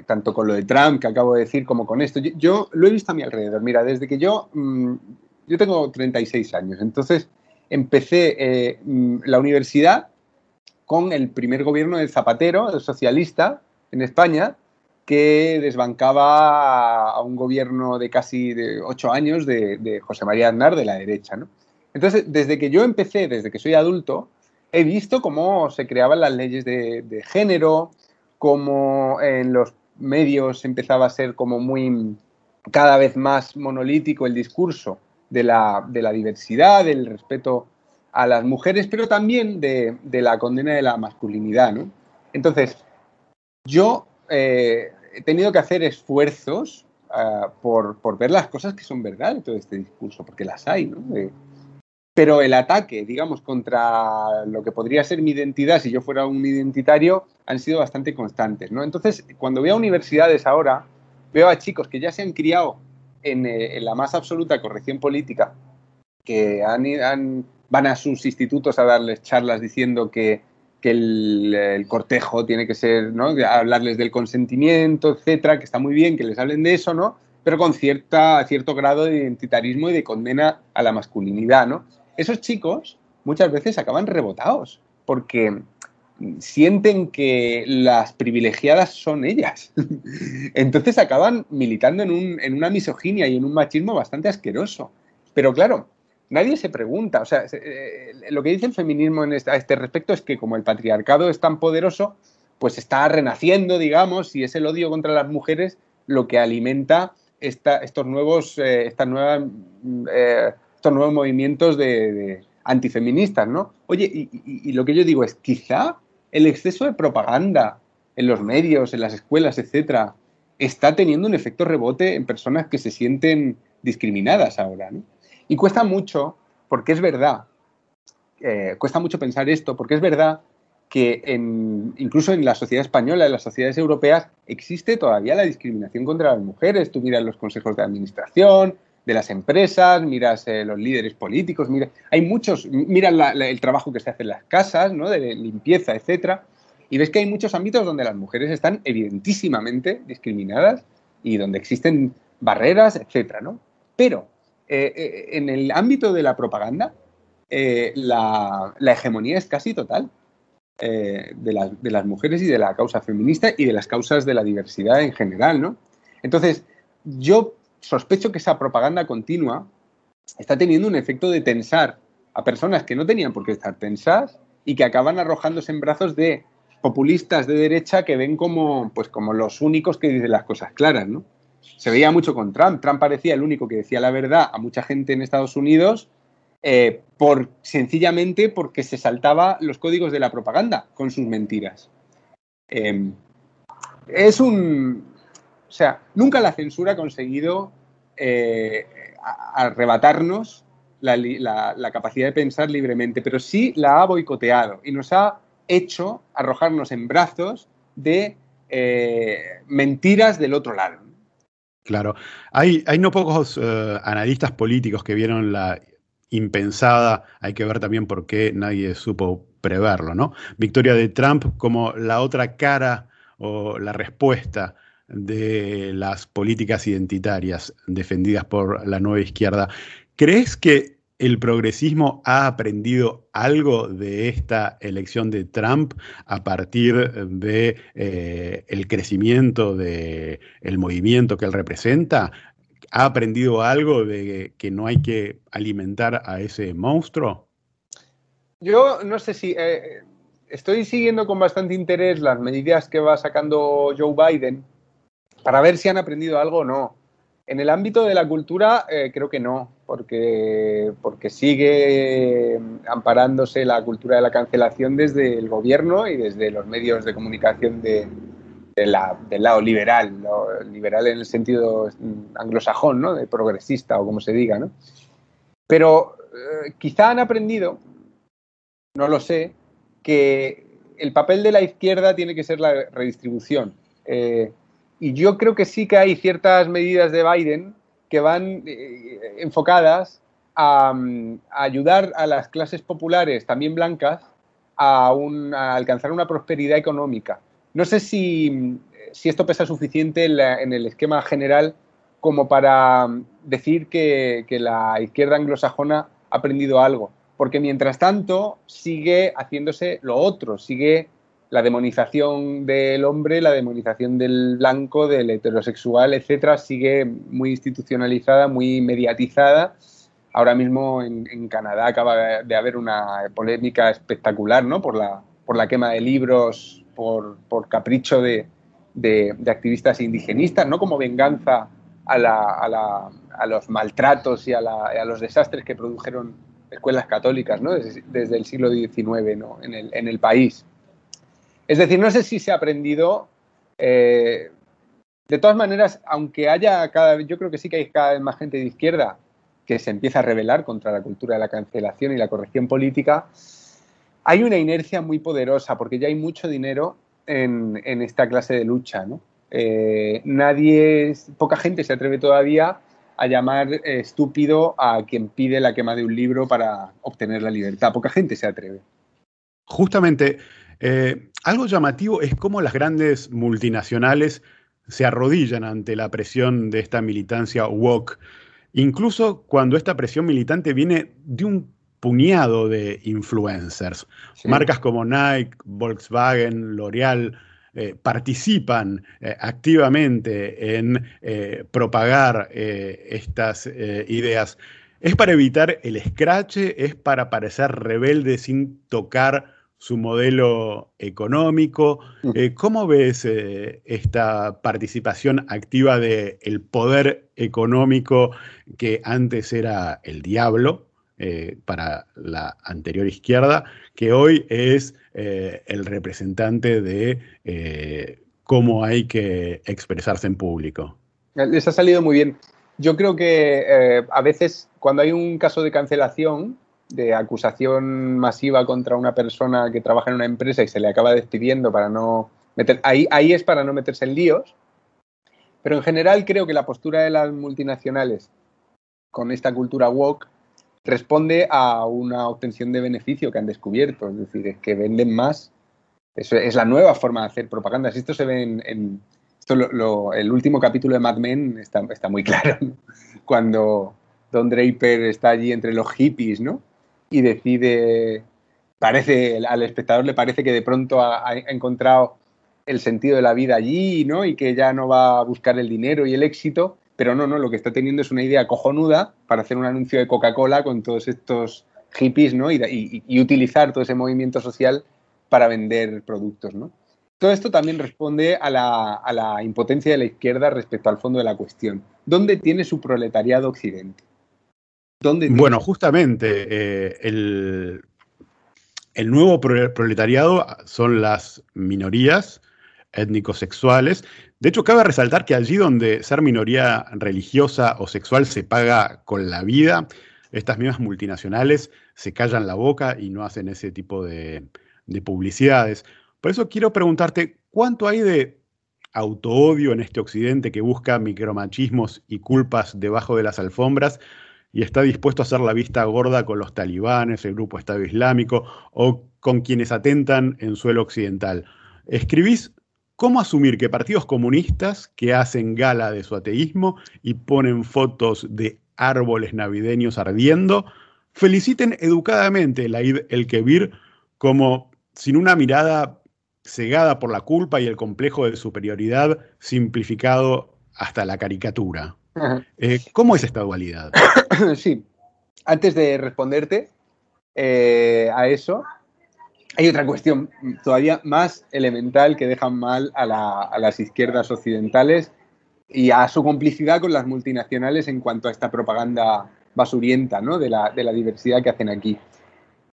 tanto con lo de Trump que acabo de decir como con esto. Yo, lo he visto a mi alrededor. Mira, desde que yo mm, yo tengo 36 años, entonces empecé eh, mm, la universidad con el primer gobierno del Zapatero, el socialista, en España, que desbancaba a un gobierno de casi de ocho años de, José María Aznar de la derecha. Entonces, desde que yo empecé, desde que soy adulto, he visto cómo se creaban las leyes de, de género, cómo en los medios empezaba a ser como muy cada vez más monolítico el discurso de la, diversidad, del respeto a las mujeres, pero también de, la condena de la masculinidad. ¿no? Entonces, yo eh, he tenido que hacer esfuerzos ah, por, ver las cosas que son verdad en todo este discurso, porque las hay. ¿no? pero el ataque, digamos, contra lo que podría ser mi identidad si yo fuera un identitario, han sido bastante constantes. ¿no? Entonces, cuando veo a universidades ahora, veo a chicos que ya se han criado eh, en, la más absoluta corrección política, que van a sus institutos a darles charlas diciendo que, el, cortejo tiene que ser, ¿no? hablarles del consentimiento, etcétera, que está muy bien que les hablen de eso, ¿no? Pero con cierta, cierto grado de identitarismo y de condena a la masculinidad, ¿no? Esos chicos muchas veces acaban rebotados, porque sienten que las privilegiadas son ellas. Entonces acaban militando en, una misoginia y en un machismo bastante asqueroso. Pero claro, nadie se pregunta, o sea, eh, lo que dice el feminismo en este, a este respecto es que como el patriarcado es tan poderoso, pues está renaciendo, digamos, y es el odio contra las mujeres lo que alimenta estos, nuevos, eh, estas nuevas, eh, estos nuevos movimientos de, antifeministas, ¿no? Oye, y, lo que yo digo es, quizá el exceso de propaganda en los medios, en las escuelas, etcétera, está teniendo un efecto rebote en personas que se sienten discriminadas ahora. Y cuesta mucho, porque es verdad, eh, cuesta mucho pensar esto, porque es verdad que incluso en la sociedad española, en las sociedades europeas, existe todavía la discriminación contra las mujeres. Tú miras los consejos de administración, de las empresas, miras eh, los líderes políticos, mira, hay muchos, mira el trabajo que se hace en las casas, ¿no? de limpieza, etcétera, y ves que hay muchos ámbitos donde las mujeres están evidentísimamente discriminadas y donde existen barreras, etcétera, ¿no? Pero eh, eh, en el ámbito de la propaganda, la, hegemonía es casi total de, de las mujeres y de la causa feminista y de las causas de la diversidad en general, ¿no? Entonces, yo sospecho que esa propaganda continua está teniendo un efecto de tensar a personas que no tenían por qué estar tensas y que acaban arrojándose en brazos de populistas de derecha que ven como, pues, como los únicos que dicen las cosas claras, ¿no? Se veía mucho con Trump. Trump parecía el único que decía la verdad a mucha gente en Estados Unidos eh, por, sencillamente porque se saltaba los códigos de la propaganda con sus mentiras. Em, es un... O sea, nunca la censura ha conseguido eh, arrebatarnos la, capacidad de pensar libremente, pero sí la ha boicoteado y nos ha hecho arrojarnos en brazos de eh, mentiras del otro lado. Claro, hay, no pocos eh, analistas políticos que vieron la impensada, hay que ver también por qué nadie supo preverlo, ¿no? Victoria de Trump como la otra cara o la respuesta de las políticas identitarias defendidas por la nueva izquierda. ¿Crees que el progresismo ha aprendido algo de esta elección de Trump a partir de eh, crecimiento del movimiento que él representa? ¿Ha aprendido algo de que no hay que alimentar a ese monstruo? Yo no sé si eh, estoy siguiendo con bastante interés las medidas que va sacando Joe Biden para ver si han aprendido algo o no. En el ámbito de la cultura, eh, creo que no, porque, porque sigue amparándose la cultura de la cancelación desde el gobierno y desde los medios de comunicación de, del lado liberal, liberal en el sentido anglosajón, ¿no? de progresista o como se diga. ¿no? Pero eh, quizá han aprendido, no lo sé, que el papel de la izquierda tiene que ser la redistribución. Eh, y yo creo que sí que hay ciertas medidas de Biden que van eh, enfocadas a, ayudar a las clases populares, también blancas, a, alcanzar una prosperidad económica. No sé si, esto pesa suficiente en, el esquema general como para decir que, que la izquierda anglosajona ha aprendido algo, porque mientras tanto sigue haciéndose lo otro, sigue la demonización del hombre, la demonización del blanco, del heterosexual, etcétera, sigue muy institucionalizada, muy mediatizada. Ahora mismo en, Canadá acaba de haber una polémica espectacular, ¿no? Por la, por la quema de libros, por, capricho de, activistas indigenistas, no como venganza a, los maltratos y a, los desastres que produjeron escuelas católicas, ¿no? Desde, el siglo XIX, ¿no? En el, en el país. Es decir, no sé si se ha aprendido. Eh, de todas maneras, aunque haya cada vez, yo creo que sí que hay cada vez más gente de izquierda que se empieza a rebelar contra la cultura de la cancelación y la corrección política, hay una inercia muy poderosa porque ya hay mucho dinero en, esta clase de lucha. Eh, nadie, poca gente se atreve todavía a llamar estúpido a quien pide la quema de un libro para obtener la libertad. Poca gente se atreve. Justamente eh, algo llamativo es cómo las grandes multinacionales se arrodillan ante la presión de esta militancia woke, incluso cuando esta presión militante viene de un puñado de influencers. Marcas como Nike, Volkswagen, L'Oreal eh, participan eh, activamente en propagar estas ideas. ¿Es para evitar el escrache? ¿Es para parecer rebelde sin tocar su modelo económico. Eh, ¿Cómo ves eh, esta participación activa del poder económico que antes era el diablo eh, para la anterior izquierda, que hoy es el representante de cómo hay que expresarse en público? Les ha salido muy bien. Yo creo que a veces cuando hay un caso de cancelación, de acusación masiva contra una persona que trabaja en una empresa y se le acaba despidiendo para no meter. Ahí, ahí es para no meterse en líos. Pero en general creo que la postura de las multinacionales con esta cultura woke responde a una obtención de beneficio que han descubierto. Es decir, es que venden más. Eso es la nueva forma de hacer propaganda. Esto se ve en. esto el último capítulo de Mad Men está, está muy claro. Cuando Don Draper está allí entre los hippies, ¿no? Y decide, parece, al espectador le parece que de pronto ha, encontrado el sentido de la vida allí, ¿no? Y que ya no va a buscar el dinero y el éxito, pero no, no, lo que está teniendo es una idea cojonuda para hacer un anuncio de Coca-Cola con todos estos hippies, ¿no? Y, utilizar todo ese movimiento social para vender productos, ¿no? Todo esto también responde a la, a la impotencia de la izquierda respecto al fondo de la cuestión. ¿Dónde tiene su proletariado occidente? Bueno, justamente eh, el, nuevo proletariado son las minorías, étnicos sexuales. De hecho, cabe resaltar que allí donde ser minoría religiosa o sexual se paga con la vida, estas mismas multinacionales se callan la boca y no hacen ese tipo de, de publicidades. Por eso quiero preguntarte, ¿cuánto hay de autoodio en este occidente que busca micromachismos y culpas debajo de las alfombras y está dispuesto a hacer la vista gorda con los talibanes, el grupo Estado Islámico o con quienes atentan en suelo occidental? Escribís cómo asumir que partidos comunistas que hacen gala de su ateísmo y ponen fotos de árboles navideños ardiendo, feliciten educadamente el Eid el Kebir como sin una mirada cegada por la culpa y el complejo de superioridad simplificado hasta la caricatura. Eh, ¿Cómo es esta dualidad? Sí, antes de responderte eh, a eso, hay otra cuestión todavía más elemental que deja mal a, las izquierdas occidentales y a su complicidad con las multinacionales en cuanto a esta propaganda basurienta ¿no? de, la, de la diversidad que hacen aquí.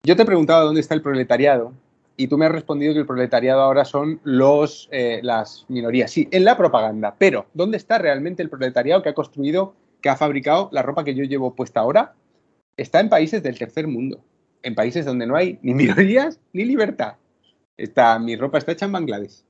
Yo te he preguntado dónde está el proletariado y tú me has respondido que el proletariado ahora son los, eh, las minorías. Sí, en la propaganda, pero ¿dónde está realmente el proletariado que ha construido, que ha fabricado la ropa que yo llevo puesta ahora? Está en países del tercer mundo, en países donde no hay ni minorías ni libertad. Mi ropa está hecha en Bangladesh,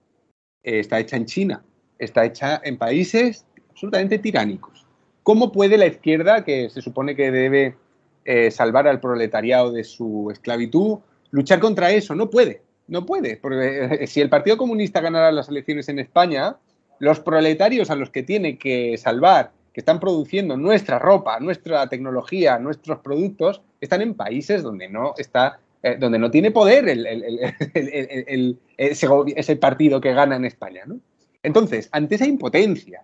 eh, está hecha en China, está hecha en países absolutamente tiránicos. ¿Cómo puede la izquierda, que se supone que debe eh, salvar al proletariado de su esclavitud, luchar contra eso. No puede, no puede. Porque eh, si el Partido Comunista ganara las elecciones en España, los proletarios a los que tiene que salvar, que están produciendo nuestra ropa, nuestra tecnología, nuestros productos, están en países donde no está. Eh, donde no tiene poder ese, partido que gana en España. Entonces, ante esa impotencia,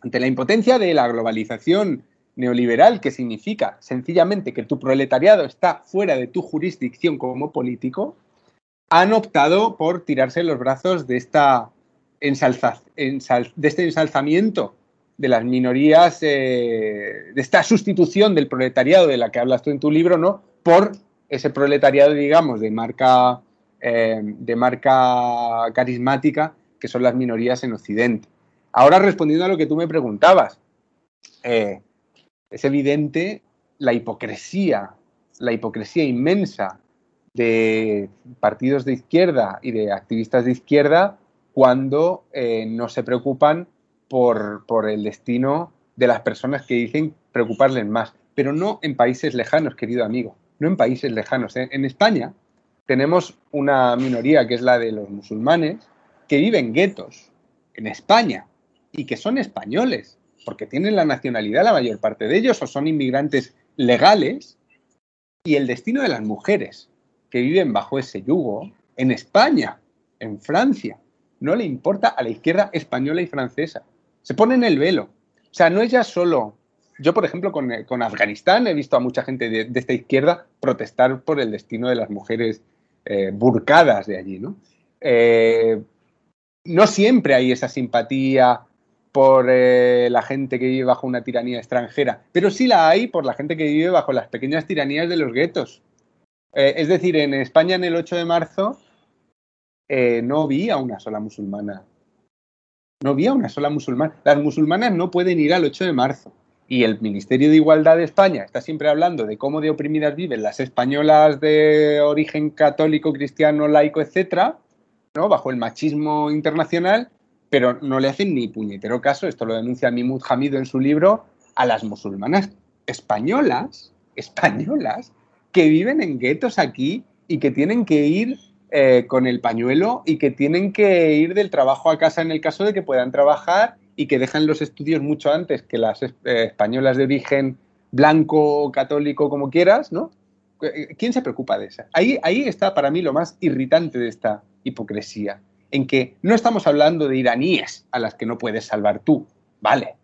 ante la impotencia de la globalización neoliberal, que significa sencillamente que tu proletariado está fuera de tu jurisdicción como político, han optado por tirarse los brazos de, esta de este ensalzamiento de las minorías, eh, de esta sustitución del proletariado de la que hablas tú en tu libro, ¿no? Por ese proletariado, digamos, de marca, eh, de marca carismática, que son las minorías en Occidente. Ahora, respondiendo a lo que tú me preguntabas, eh, es evidente la hipocresía, la hipocresía inmensa de partidos de izquierda y de activistas de izquierda cuando eh, no se preocupan por, el destino de las personas que dicen preocuparles más, pero no en países lejanos, querido amigo, no en países lejanos. ¿eh? En España tenemos una minoría que es la de los musulmanes que viven en guetos en España y que son españoles porque tienen la nacionalidad la mayor parte de ellos o son inmigrantes legales, y el destino de las mujeres que viven bajo ese yugo en España, en Francia, no le importa a la izquierda española y francesa. Se ponen el velo. O sea, no es ya solo... Yo, por ejemplo, con, Afganistán he visto a mucha gente de, esta izquierda protestar por el destino de las mujeres eh, burcadas de allí, ¿no? Eh, no siempre hay esa simpatía por eh, la gente que vive bajo una tiranía extranjera, pero sí la hay por la gente que vive bajo las pequeñas tiranías de los guetos. Eh, es decir, en España en el 8 de marzo eh, no había una sola musulmana. No había una sola musulmana. Las musulmanas no pueden ir al 8 de marzo. Y el Ministerio de Igualdad de España está siempre hablando de cómo de oprimidas viven las españolas de origen católico, cristiano, laico, etcétera, ¿no? bajo el machismo internacional, pero no le hacen ni puñetero caso, esto lo denuncia Mimud Hamido en su libro, a las musulmanas españolas, españolas, que viven en guetos aquí y que tienen que ir eh, con el pañuelo y que tienen que ir del trabajo a casa en el caso de que puedan trabajar y que dejan los estudios mucho antes que las eh, españolas de origen blanco, católico, como quieras, ¿no? Eh, ¿Quién se preocupa de eso? Ahí, ahí está para mí lo más irritante de esta hipocresía en que no estamos hablando de iraníes a las que no puedes salvar tú, vale.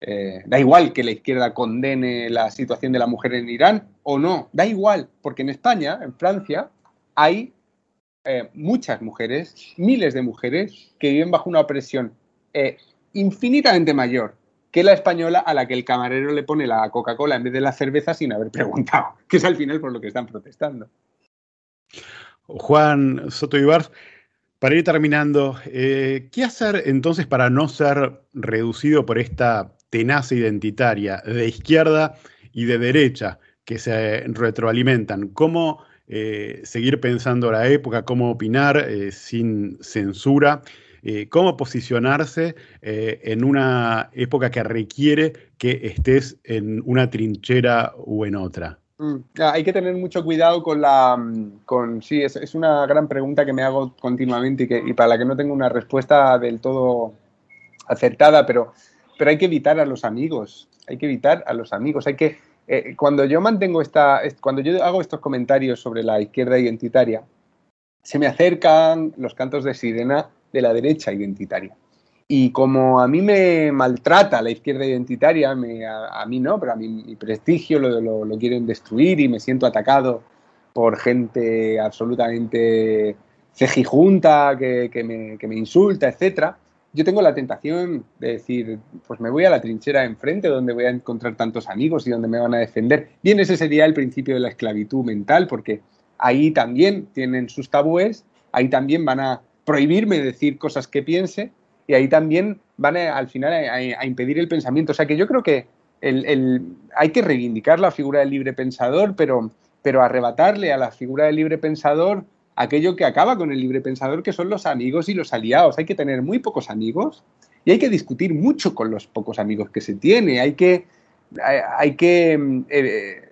Eh, da igual que la izquierda condene la situación de la mujer en Irán o no, da igual, porque en España, en Francia, hay eh, muchas mujeres, miles de mujeres, que viven bajo una opresión eh, infinitamente mayor que la española a la que el camarero le pone la Coca-Cola en vez de la cerveza sin haber preguntado, que es al final por lo que están protestando. Juan Soto Ibar, Para ir terminando, eh, ¿qué hacer entonces para no ser reducido por esta tenaza identitaria de izquierda y de derecha que se retroalimentan? ¿Cómo eh, seguir pensando la época, cómo opinar eh, sin censura? ¿Cómo posicionarse en una época que requiere que estés en una trinchera o en otra? Mm, hay que tener mucho cuidado con la... Mm, con, sí, es, una gran pregunta que me hago continuamente y, que, para la que no tengo una respuesta del todo acertada, pero, pero hay que evitar a los amigos, hay que evitar a los amigos, hay que... Eh, cuando yo mantengo esta... Cuando yo hago estos comentarios sobre la izquierda identitaria, se me acercan los cantos de sirena de la derecha identitaria. Y como a mí me maltrata la izquierda identitaria, a, mí no, pero a mí mi prestigio lo, quieren destruir y me siento atacado por gente absolutamente cejijunta que, que, me, que me insulta, etcétera, yo tengo la tentación de decir, pues me voy a la trinchera enfrente donde voy a encontrar tantos amigos y donde me van a defender. Bien, ese sería el principio de la esclavitud mental, porque ahí también tienen sus tabúes, ahí también van a prohibirme decir cosas que piense y ahí también van al final a, impedir el pensamiento. O sea que yo creo que hay que reivindicar la figura del libre pensador, pero, pero arrebatarle a la figura del libre pensador aquello que acaba con el libre pensador, que son los amigos y los aliados. Hay que tener muy pocos amigos y hay que discutir mucho con los pocos amigos que se tiene. Hay que, hay, que eh,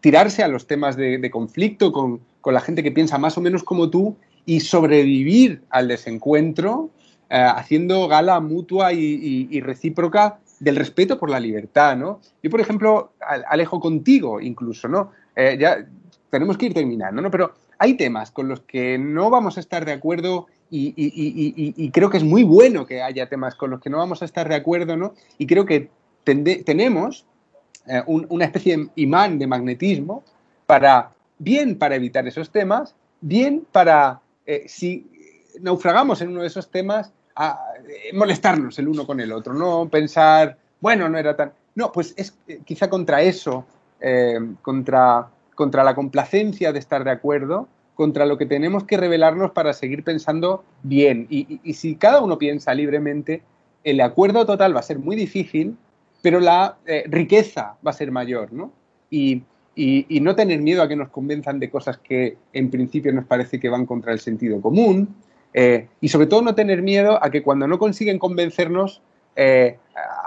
tirarse a los temas de, conflicto con, con la gente que piensa más o menos como tú y sobrevivir al desencuentro eh, haciendo gala mutua y, recíproca del respeto por la libertad, ¿no? Yo, por ejemplo, alejo contigo incluso, ¿no? Eh, ya tenemos que ir terminando, ¿no? Pero hay temas con los que no vamos a estar de acuerdo y, creo que es muy bueno que haya temas con los que no vamos a estar de acuerdo, ¿no? Y creo que tenemos eh, una especie de imán de magnetismo para, bien para evitar esos temas, bien para, si naufragamos en uno de esos temas, a eh, molestarnos el uno con el otro, no pensar, bueno, no era tan... No, pues es eh, quizá contra eso, eh, contra, contra la complacencia de estar de acuerdo, contra lo que tenemos que revelarnos para seguir pensando bien. Y, si cada uno piensa libremente, el acuerdo total va a ser muy difícil, pero la riqueza va a ser mayor, ¿no? Y, y, no tener miedo a que nos convenzan de cosas que en principio nos parece que van contra el sentido común, eh, y sobre todo no tener miedo a que cuando no consiguen convencernos eh,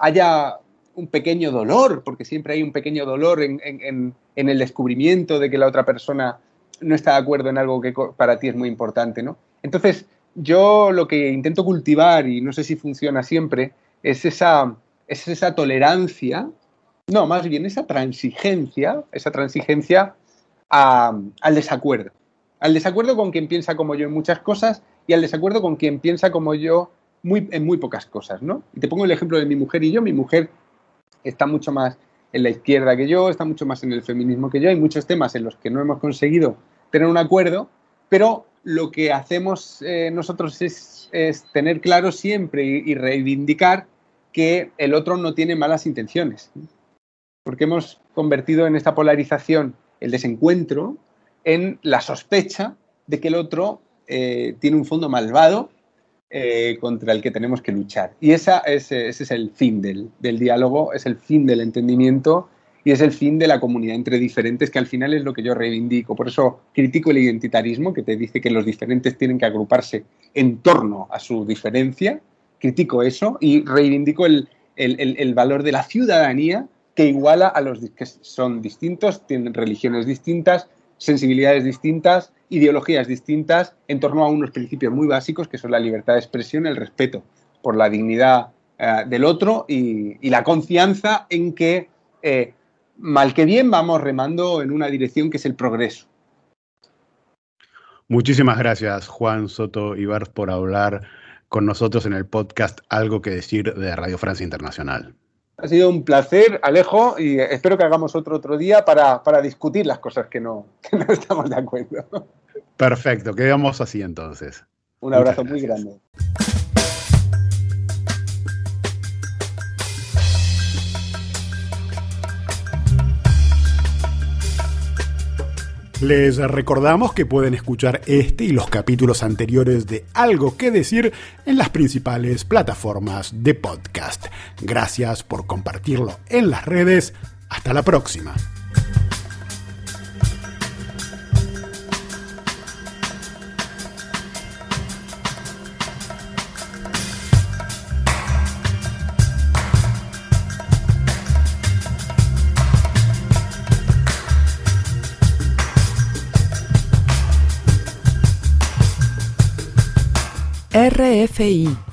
haya un pequeño dolor, porque siempre hay un pequeño dolor en, el descubrimiento de que la otra persona no está de acuerdo en algo que para ti es muy importante, ¿no? Entonces, yo lo que intento cultivar, y no sé si funciona siempre, es esa, es esa tolerancia, no, más bien esa transigencia, esa transigencia al desacuerdo. Al desacuerdo con quien piensa como yo en muchas cosas y al desacuerdo con quien piensa como yo muy, en muy pocas cosas, ¿no? Y te pongo el ejemplo de mi mujer y yo. Mi mujer está mucho más en la izquierda que yo, está mucho más en el feminismo que yo. Hay muchos temas en los que no hemos conseguido tener un acuerdo, pero lo que hacemos eh, nosotros es, tener claro siempre y, reivindicar que el otro no tiene malas intenciones. Porque hemos convertido en esta polarización el desencuentro en la sospecha de que el otro eh, tiene un fondo malvado eh, contra el que tenemos que luchar. Y esa, ese, es el fin del, diálogo, es el fin del entendimiento y es el fin de la comunidad entre diferentes, que al final es lo que yo reivindico. Por eso critico el identitarismo, que te dice que los diferentes tienen que agruparse en torno a su diferencia. Critico eso y reivindico el, el valor de la ciudadanía que iguala a los que son distintos, tienen religiones distintas, sensibilidades distintas, ideologías distintas en torno a unos principios muy básicos que son la libertad de expresión, el respeto por la dignidad eh, del otro y, la confianza en que, eh, mal que bien, vamos remando en una dirección que es el progreso. Muchísimas gracias, Juan Soto Ibar, por hablar con nosotros en el podcast Algo que decir de Radio Francia Internacional. Ha sido un placer, Alejo, y espero que hagamos otro otro día para, discutir las cosas que no, que no estamos de acuerdo. Perfecto, quedamos así entonces. Un abrazo muy grande. Les recordamos que pueden escuchar este y los capítulos anteriores de Algo que decir en las principales plataformas de podcast. Gracias por compartirlo en las redes. Hasta la próxima. RFI